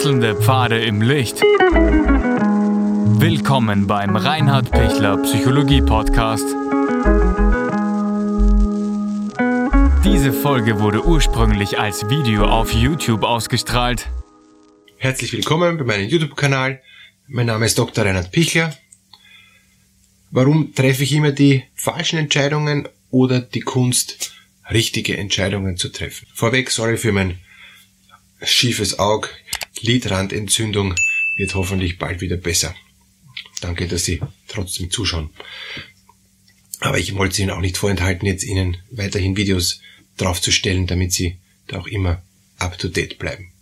Wechselnde Pfade im Licht. Willkommen beim Reinhard Pichler Psychologie Podcast. Diese Folge wurde ursprünglich als Video auf YouTube ausgestrahlt. Herzlich willkommen bei meinem YouTube-Kanal. Mein Name ist Dr. Reinhard Pichler. Warum treffe ich immer die falschen Entscheidungen oder die Kunst, richtige Entscheidungen zu treffen? Vorweg, sorry für mein schiefes Auge, Lidrandentzündung wird hoffentlich bald wieder besser. Danke, dass Sie trotzdem zuschauen. Aber ich wollte Ihnen auch nicht vorenthalten, jetzt Ihnen weiterhin Videos draufzustellen, damit Sie da auch immer up to date bleiben.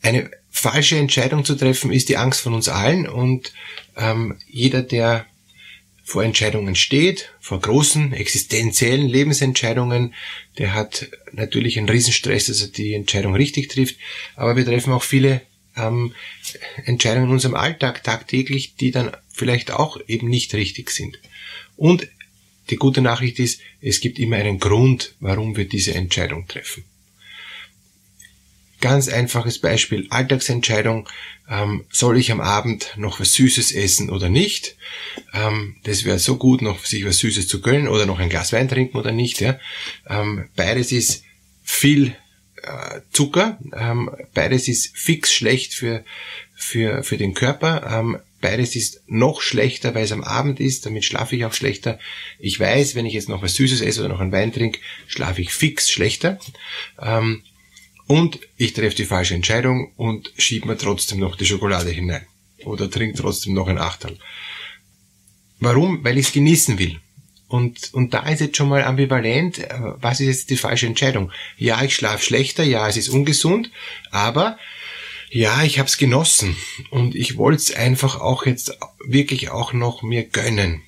Eine falsche Entscheidung zu treffen ist die Angst von uns allen und ähm, jeder, der vor Entscheidungen steht, vor großen existenziellen Lebensentscheidungen, der hat natürlich einen Riesenstress, dass er die Entscheidung richtig trifft, aber wir treffen auch viele ähm, Entscheidungen in unserem Alltag tagtäglich, die dann vielleicht auch eben nicht richtig sind. Und die gute Nachricht ist, es gibt immer einen Grund, warum wir diese Entscheidung treffen. Ganz einfaches Beispiel, Alltagsentscheidung, ähm, soll ich am Abend noch was Süßes essen oder nicht? Ähm, das wäre so gut, noch sich was Süßes zu gönnen oder noch ein Glas Wein trinken oder nicht. Ja? Ähm, beides ist viel äh, Zucker, ähm, beides ist fix schlecht für, für, für den Körper, ähm, beides ist noch schlechter, weil es am Abend ist, damit schlafe ich auch schlechter. Ich weiß, wenn ich jetzt noch was Süßes esse oder noch einen Wein trinke, schlafe ich fix schlechter. Ähm, und ich treffe die falsche Entscheidung und schiebe mir trotzdem noch die Schokolade hinein. Oder trinke trotzdem noch ein Achtel. Warum? Weil ich es genießen will. Und, und da ist jetzt schon mal ambivalent, äh, was ist jetzt die falsche Entscheidung? Ja, ich schlafe schlechter, ja, es ist ungesund, aber ja, ich habe es genossen und ich wollte es einfach auch jetzt wirklich auch noch mir gönnen.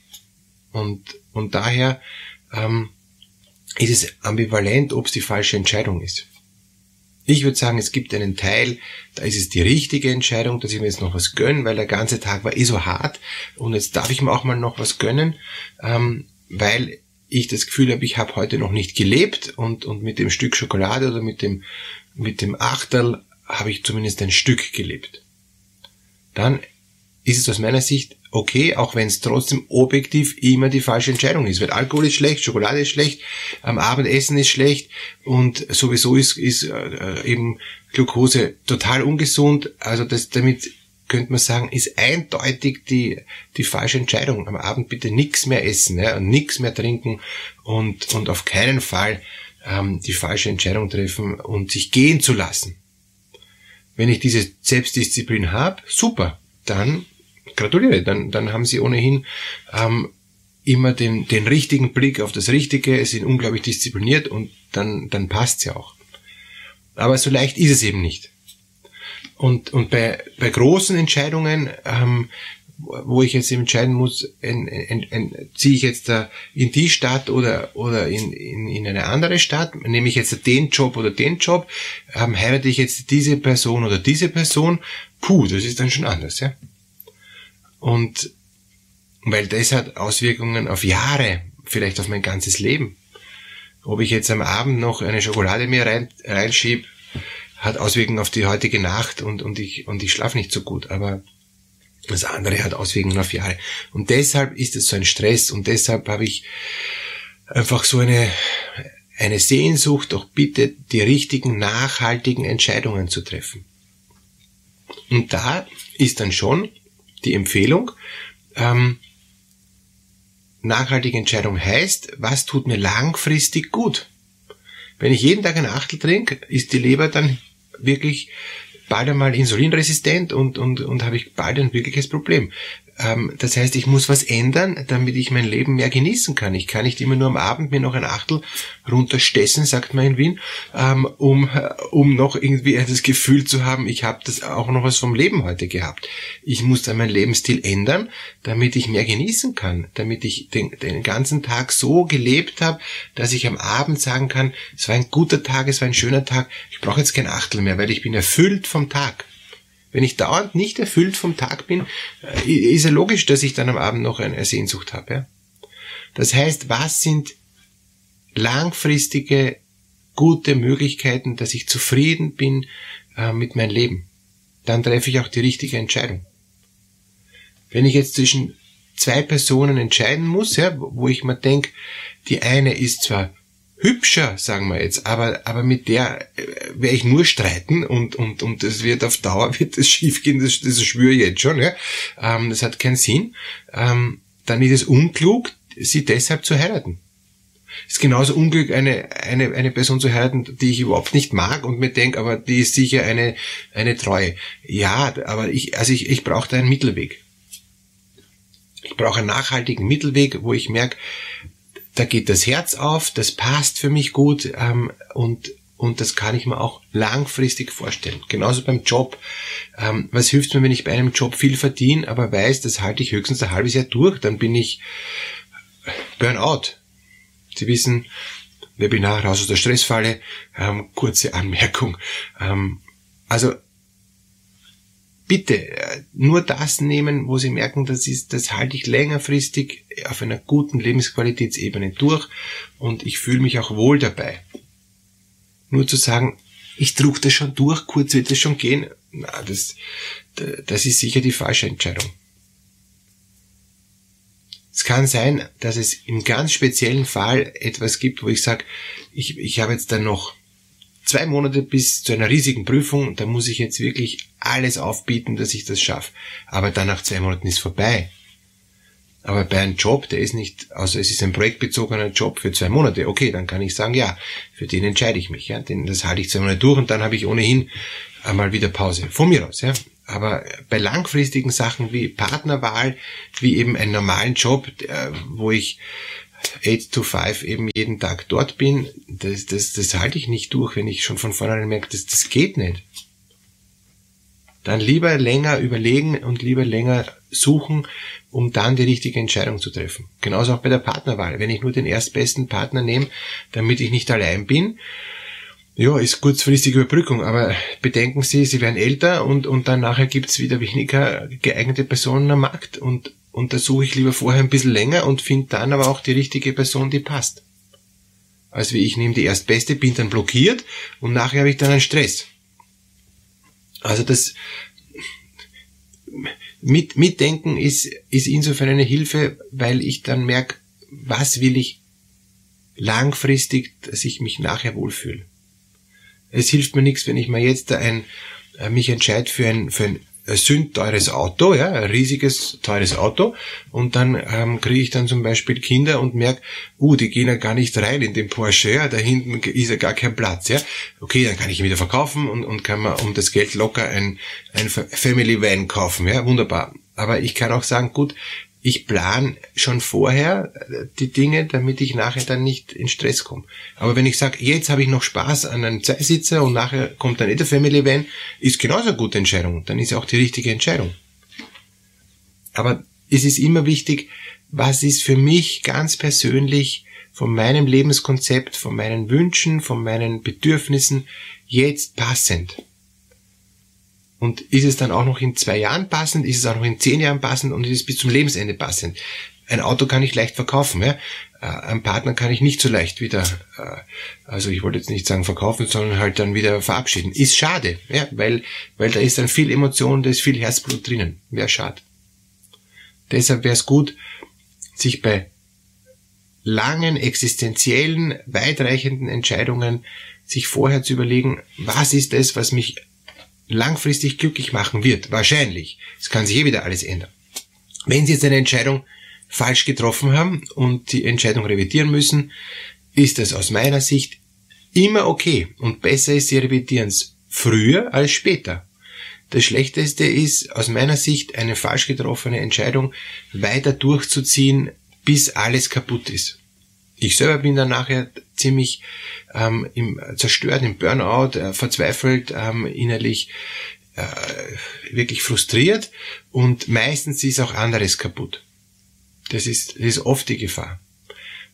Und, und daher ähm, ist es ambivalent, ob es die falsche Entscheidung ist. Ich würde sagen, es gibt einen Teil, da ist es die richtige Entscheidung, dass ich mir jetzt noch was gönne, weil der ganze Tag war eh so hart und jetzt darf ich mir auch mal noch was gönnen, ähm, weil ich das Gefühl habe, ich habe heute noch nicht gelebt und, und mit dem Stück Schokolade oder mit dem, mit dem Achterl habe ich zumindest ein Stück gelebt. Dann ist es aus meiner Sicht okay, auch wenn es trotzdem objektiv immer die falsche Entscheidung ist. Weil Alkohol ist schlecht, Schokolade ist schlecht, am Abendessen ist schlecht und sowieso ist, ist äh, eben Glucose total ungesund. Also das damit könnte man sagen, ist eindeutig die, die falsche Entscheidung. Am Abend bitte nichts mehr essen ja, und nichts mehr trinken und, und auf keinen Fall ähm, die falsche Entscheidung treffen und sich gehen zu lassen. Wenn ich diese Selbstdisziplin habe, super, dann gratuliere, dann, dann haben sie ohnehin ähm, immer den, den richtigen Blick auf das Richtige, sind unglaublich diszipliniert und dann, dann passt's ja auch. Aber so leicht ist es eben nicht. Und, und bei, bei großen Entscheidungen, ähm, wo ich jetzt entscheiden muss, en, en, en, ziehe ich jetzt da in die Stadt oder, oder in, in, in eine andere Stadt, nehme ich jetzt den Job oder den Job, ähm, heirate ich jetzt diese Person oder diese Person, puh, das ist dann schon anders, ja. Und weil das hat Auswirkungen auf Jahre, vielleicht auf mein ganzes Leben. Ob ich jetzt am Abend noch eine Schokolade mir rein, reinschieb, hat Auswirkungen auf die heutige Nacht und, und ich, und ich schlafe nicht so gut. Aber das andere hat Auswirkungen auf Jahre. Und deshalb ist es so ein Stress und deshalb habe ich einfach so eine, eine Sehnsucht, doch bitte die richtigen, nachhaltigen Entscheidungen zu treffen. Und da ist dann schon die Empfehlung. Ähm, nachhaltige Entscheidung heißt, was tut mir langfristig gut? Wenn ich jeden Tag ein Achtel trinke, ist die Leber dann wirklich bald einmal insulinresistent und, und, und habe ich bald ein wirkliches Problem. Ähm, das heißt, ich muss was ändern, damit ich mein Leben mehr genießen kann. Ich kann nicht immer nur am Abend mir noch ein Achtel runterstessen, sagt man in Wien, ähm, um, um noch irgendwie das Gefühl zu haben, ich habe das auch noch was vom Leben heute gehabt. Ich muss dann meinen Lebensstil ändern, damit ich mehr genießen kann, damit ich den, den ganzen Tag so gelebt habe, dass ich am Abend sagen kann, es war ein guter Tag, es war ein schöner Tag, ich brauche jetzt kein Achtel mehr, weil ich bin erfüllt vom Tag. Wenn ich dauernd nicht erfüllt vom Tag bin, äh, ist ja logisch, dass ich dann am Abend noch eine Sehnsucht habe. Ja? Das heißt, was sind langfristige gute Möglichkeiten, dass ich zufrieden bin äh, mit meinem Leben. Dann treffe ich auch die richtige Entscheidung. Wenn ich jetzt zwischen zwei Personen entscheiden muss, ja, wo ich mir denke, die eine ist zwar hübscher, sagen wir jetzt, aber, aber mit der äh, werde ich nur streiten und, und, und das wird auf Dauer wird das schiefgehen, das, das schwöre ich jetzt schon, ja. Ähm, das hat keinen Sinn. Ähm, dann ist es unklug, sie deshalb zu heiraten. Es ist genauso unglück, eine, eine, eine Person zu heiraten, die ich überhaupt nicht mag und mir denke, aber die ist sicher eine, eine Treue. Ja, aber ich, also ich, ich brauche da einen Mittelweg. Ich brauche einen nachhaltigen Mittelweg, wo ich merke, da geht das Herz auf, das passt für mich gut ähm, und, und das kann ich mir auch langfristig vorstellen. Genauso beim Job. Ähm, was hilft mir, wenn ich bei einem Job viel verdiene, aber weiß, das halte ich höchstens ein halbes Jahr durch, dann bin ich Burnout. Sie wissen, Webinar raus aus der Stressfalle, ähm, kurze Anmerkung. Ähm, also bitte äh, nur das nehmen, wo Sie merken, das ist, das halte ich längerfristig auf einer guten Lebensqualitätsebene durch und ich fühle mich auch wohl dabei. Nur zu sagen, ich trug das schon durch, kurz wird es schon gehen, na, das, das ist sicher die falsche Entscheidung. Es kann sein, dass es im ganz speziellen Fall etwas gibt, wo ich sage, ich, ich habe jetzt dann noch zwei Monate bis zu einer riesigen Prüfung, da muss ich jetzt wirklich alles aufbieten, dass ich das schaffe. Aber dann nach zwei Monaten ist vorbei. Aber bei einem Job, der ist nicht, also es ist ein projektbezogener Job für zwei Monate, okay, dann kann ich sagen, ja, für den entscheide ich mich, ja, denn das halte ich zwei Monate durch und dann habe ich ohnehin einmal wieder Pause. Von mir aus, ja. Aber bei langfristigen Sachen wie Partnerwahl, wie eben einen normalen Job, wo ich 8 to 5 eben jeden Tag dort bin, das, das, das halte ich nicht durch, wenn ich schon von vornherein merke, das, das geht nicht. Dann lieber länger überlegen und lieber länger suchen, um dann die richtige Entscheidung zu treffen. Genauso auch bei der Partnerwahl. Wenn ich nur den erstbesten Partner nehme, damit ich nicht allein bin, ja, ist kurzfristige Überbrückung, aber bedenken Sie, Sie werden älter und, und dann nachher gibt's wieder weniger geeignete Personen am Markt und und da suche ich lieber vorher ein bisschen länger und finde dann aber auch die richtige Person, die passt. Also ich nehme die erstbeste, bin dann blockiert und nachher habe ich dann einen Stress. Also das mit, Mitdenken ist, ist insofern eine Hilfe, weil ich dann merke, was will ich langfristig, dass ich mich nachher wohlfühle. Es hilft mir nichts, wenn ich mir jetzt ein, äh, mich entscheide für ein, für ein sündteures Auto, ja, ein riesiges, teures Auto. Und dann ähm, kriege ich dann zum Beispiel Kinder und merke, uh, die gehen ja gar nicht rein in den Porsche, ja, da hinten ist ja gar kein Platz, ja. Okay, dann kann ich ihn wieder verkaufen und, und kann man um das Geld locker ein, ein Family Van kaufen, ja, wunderbar. Aber ich kann auch sagen, gut, ich plan schon vorher äh, die Dinge, damit ich nachher dann nicht in Stress komme. Aber wenn ich sage, jetzt habe ich noch Spaß an einem Zweisitzer und nachher kommt dann eh der Family Van, ist genauso eine gute Entscheidung. Dann ist auch die richtige Entscheidung. Aber es ist immer wichtig, was ist für mich ganz persönlich von meinem Lebenskonzept, von meinen Wünschen, von meinen Bedürfnissen jetzt passend. Und ist es dann auch noch in zwei Jahren passend? Ist es auch noch in zehn Jahren passend? Und ist es bis zum Lebensende passend? Ein Auto kann ich leicht verkaufen, ja. Äh, ein Partner kann ich nicht so leicht wieder, äh, also ich wollte jetzt nicht sagen verkaufen, sondern halt dann wieder verabschieden. Ist schade, ja, weil, weil da ist dann viel Emotion, da ist viel Herzblut drinnen. Wäre schade. Deshalb wäre es gut, sich bei langen, existenziellen, weitreichenden Entscheidungen sich vorher zu überlegen, was ist es, was mich langfristig glücklich machen wird. Wahrscheinlich. Es kann sich eh wieder alles ändern. Wenn Sie jetzt eine Entscheidung falsch getroffen haben und die Entscheidung revidieren müssen, ist das aus meiner Sicht immer okay und besser ist, Sie revidieren es früher als später. Das Schlechteste ist aus meiner Sicht eine falsch getroffene Entscheidung weiter durchzuziehen, bis alles kaputt ist. Ich selber bin dann nachher ziemlich ähm, im, zerstört, im Burnout, äh, verzweifelt, ähm, innerlich äh, wirklich frustriert und meistens ist auch anderes kaputt. Das ist, das ist oft die Gefahr.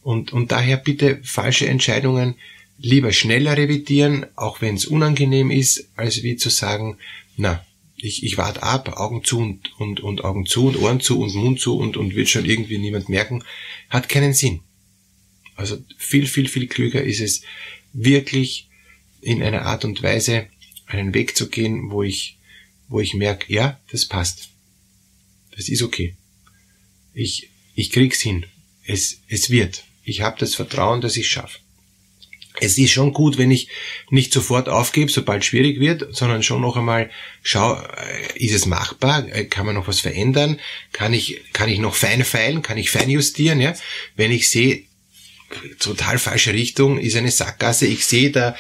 Und, und daher bitte falsche Entscheidungen lieber schneller revidieren, auch wenn es unangenehm ist, als wie zu sagen, na, ich, ich warte ab, Augen zu und, und, und Augen zu und Ohren zu und Mund zu und, und wird schon irgendwie niemand merken, hat keinen Sinn. Also viel, viel, viel klüger ist es, wirklich in einer Art und Weise einen Weg zu gehen, wo ich, wo ich merke, ja, das passt. Das ist okay. Ich, ich krieg's hin. Es, es wird. Ich habe das Vertrauen, dass ich schaffe. Es ist schon gut, wenn ich nicht sofort aufgebe, sobald schwierig wird, sondern schon noch einmal schau, äh, ist es machbar? Äh, kann man noch was verändern? Kann ich, kann ich noch fein feilen? Kann ich fein justieren? Ja? Wenn ich sehe, total falsche Richtung, ist eine Sackgasse. Ich sehe da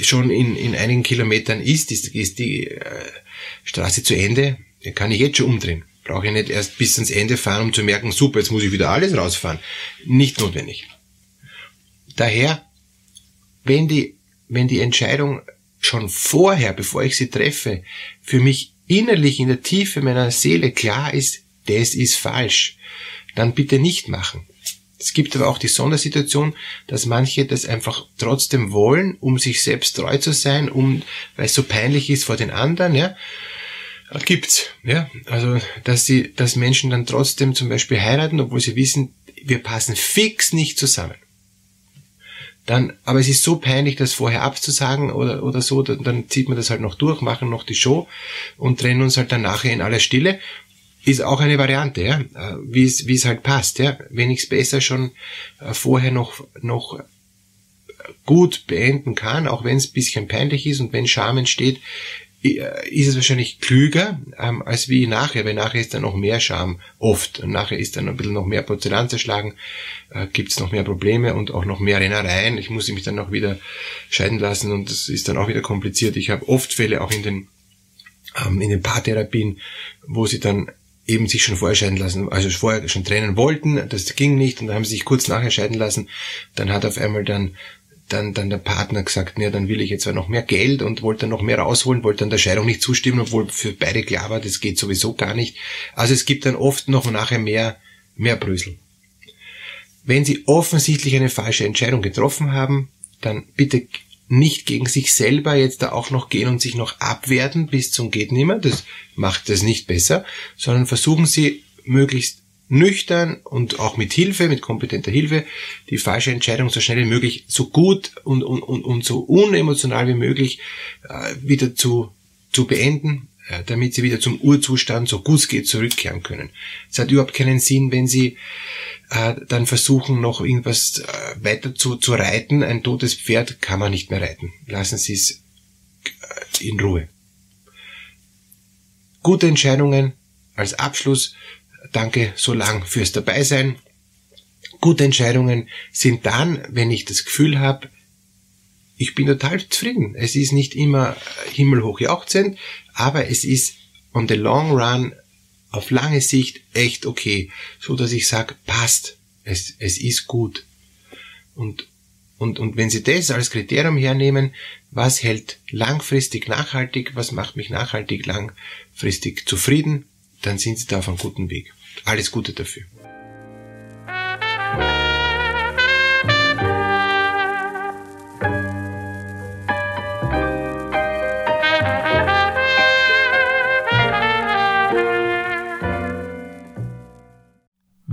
schon in, in einigen Kilometern ist, ist, ist die äh, Straße zu Ende, dann kann ich jetzt schon umdrehen. Brauche ich nicht erst bis ans Ende fahren, um zu merken, super, jetzt muss ich wieder alles rausfahren. Nicht notwendig. Daher, wenn die, wenn die Entscheidung schon vorher, bevor ich sie treffe, für mich innerlich in der Tiefe meiner Seele klar ist, das ist falsch, dann bitte nicht machen. Es gibt aber auch die Sondersituation, dass manche das einfach trotzdem wollen, um sich selbst treu zu sein, um, weil es so peinlich ist vor den anderen, ja. Gibt's, ja. Also, dass sie, dass Menschen dann trotzdem zum Beispiel heiraten, obwohl sie wissen, wir passen fix nicht zusammen. Dann, aber es ist so peinlich, das vorher abzusagen oder, oder so, dann, dann zieht man das halt noch durch, machen noch die Show und trennen uns halt dann nachher in aller Stille ist auch eine Variante, ja, äh, wie es, wie es halt passt, ja. Wenn ich es besser schon äh, vorher noch, noch gut beenden kann, auch wenn es ein bisschen peinlich ist und wenn Scham entsteht, äh, ist es wahrscheinlich klüger, ähm, als wie nachher, weil nachher ist dann noch mehr Scham oft und nachher ist dann ein bisschen noch mehr Porzellan zerschlagen, äh, gibt es noch mehr Probleme und auch noch mehr Rennereien. Ich muss mich dann noch wieder scheiden lassen und das ist dann auch wieder kompliziert. Ich habe oft Fälle auch in den ähm, in den Paartherapien, wo sie dann eben sich schon vorher scheiden lassen, also vorher schon trennen wollten, das ging nicht und dann haben sie sich kurz nachher scheiden lassen. Dann hat auf einmal dann dann, dann der Partner gesagt, ja, dann will ich jetzt noch mehr Geld und wollte dann noch mehr rausholen, wollte dann der Scheidung nicht zustimmen, obwohl für beide klar war, das geht sowieso gar nicht. Also es gibt dann oft noch nachher mehr, mehr Brüssel. Wenn Sie offensichtlich eine falsche Entscheidung getroffen haben, dann bitte nicht gegen sich selber jetzt da auch noch gehen und sich noch abwerten bis zum geht nimmer. Das macht das nicht besser, sondern versuchen Sie möglichst nüchtern und auch mit Hilfe, mit kompetenter Hilfe, die falsche Entscheidung so schnell wie möglich, so gut und, und, und, und so unemotional wie möglich äh, wieder zu, zu beenden, damit sie wieder zum Urzustand, so gut es geht, zurückkehren können. Es hat überhaupt keinen Sinn, wenn sie äh, dann versuchen, noch irgendwas äh, weiter zu, zu reiten. Ein totes Pferd kann man nicht mehr reiten. Lassen Sie es äh, in Ruhe. Gute Entscheidungen als Abschluss. Danke so lang fürs Dabeisein. Gute Entscheidungen sind dann, wenn ich das Gefühl habe, ich bin total zufrieden. Es ist nicht immer himmelhoch jauchzend, aber es ist on the long run auf lange Sicht echt okay, so dass ich sage, passt, es, es ist gut. Und, und, und wenn Sie das als Kriterium hernehmen, was hält langfristig nachhaltig, was macht mich nachhaltig langfristig zufrieden, dann sind Sie da auf einem guten Weg. Alles Gute dafür.